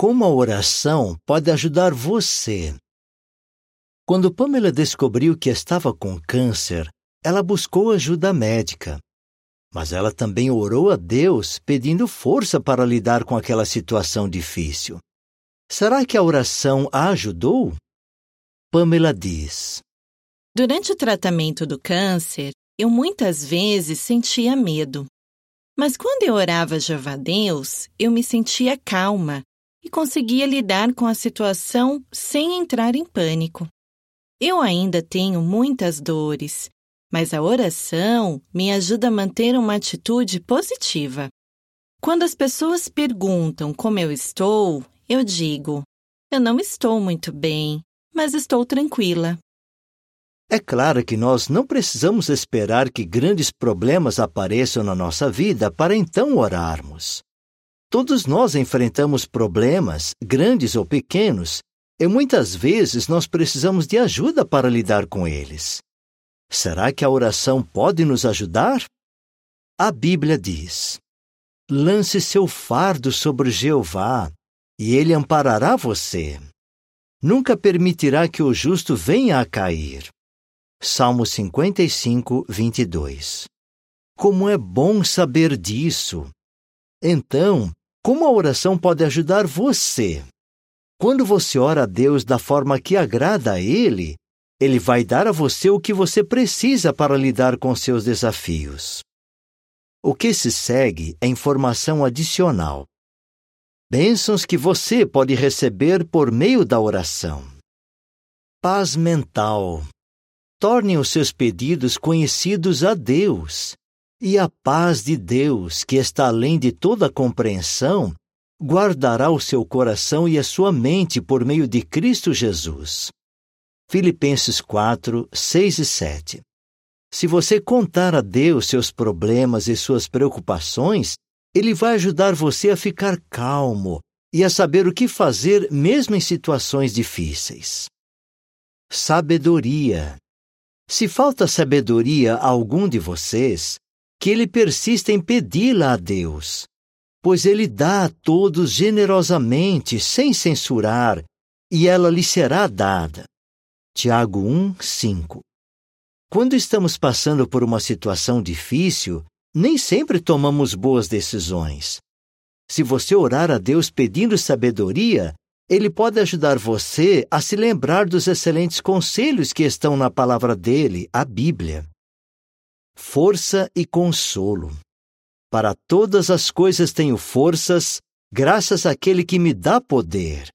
Como a oração pode ajudar você? Quando Pamela descobriu que estava com câncer, ela buscou ajuda médica. Mas ela também orou a Deus pedindo força para lidar com aquela situação difícil. Será que a oração a ajudou? Pamela diz: Durante o tratamento do câncer, eu muitas vezes sentia medo. Mas quando eu orava Jeová Deus, eu me sentia calma e conseguia lidar com a situação sem entrar em pânico. Eu ainda tenho muitas dores, mas a oração me ajuda a manter uma atitude positiva. Quando as pessoas perguntam como eu estou, eu digo: eu não estou muito bem, mas estou tranquila. É claro que nós não precisamos esperar que grandes problemas apareçam na nossa vida para então orarmos. Todos nós enfrentamos problemas, grandes ou pequenos, e muitas vezes nós precisamos de ajuda para lidar com eles. Será que a oração pode nos ajudar? A Bíblia diz: Lance seu fardo sobre Jeová, e ele amparará você. Nunca permitirá que o justo venha a cair. Salmo 55, 22. Como é bom saber disso! Então, como a oração pode ajudar você? Quando você ora a Deus da forma que agrada a Ele, Ele vai dar a você o que você precisa para lidar com seus desafios. O que se segue é informação adicional. Bênçãos que você pode receber por meio da oração. Paz mental. Torne os seus pedidos conhecidos a Deus, e a paz de Deus, que está além de toda compreensão, guardará o seu coração e a sua mente por meio de Cristo Jesus. Filipenses 4, 6 e 7. Se você contar a Deus seus problemas e suas preocupações, Ele vai ajudar você a ficar calmo e a saber o que fazer mesmo em situações difíceis. Sabedoria. Se falta sabedoria a algum de vocês, que ele persista em pedi-la a Deus, pois ele dá a todos generosamente, sem censurar, e ela lhe será dada. Tiago 1, 5. Quando estamos passando por uma situação difícil, nem sempre tomamos boas decisões. Se você orar a Deus pedindo sabedoria, ele pode ajudar você a se lembrar dos excelentes conselhos que estão na palavra dele, a Bíblia. Força e consolo. Para todas as coisas tenho forças, graças àquele que me dá poder.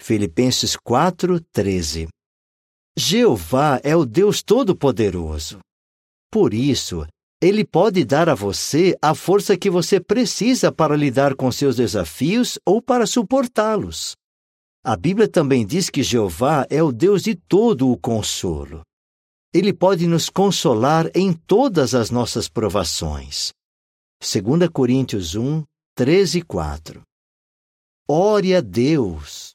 Filipenses 4, 13. Jeová é o Deus Todo-Poderoso. Por isso, ele pode dar a você a força que você precisa para lidar com seus desafios ou para suportá-los. A Bíblia também diz que Jeová é o Deus de todo o consolo. Ele pode nos consolar em todas as nossas provações. 2 Coríntios 1, 13 e 4. Ore a Deus.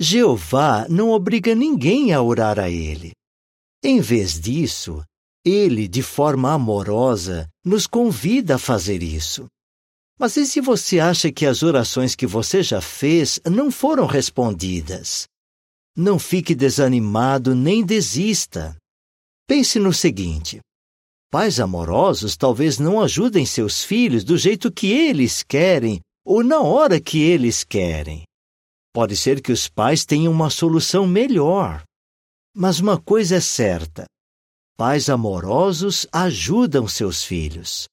Jeová não obriga ninguém a orar a Ele. Em vez disso, Ele, de forma amorosa, nos convida a fazer isso. Mas e se você acha que as orações que você já fez não foram respondidas? Não fique desanimado nem desista. Pense no seguinte: pais amorosos talvez não ajudem seus filhos do jeito que eles querem ou na hora que eles querem. Pode ser que os pais tenham uma solução melhor. Mas uma coisa é certa: pais amorosos ajudam seus filhos.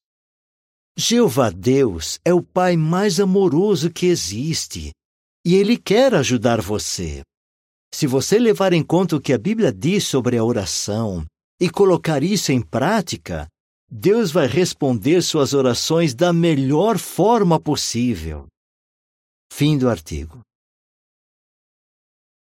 Jeová Deus é o Pai mais amoroso que existe e Ele quer ajudar você. Se você levar em conta o que a Bíblia diz sobre a oração e colocar isso em prática, Deus vai responder suas orações da melhor forma possível. Fim do artigo.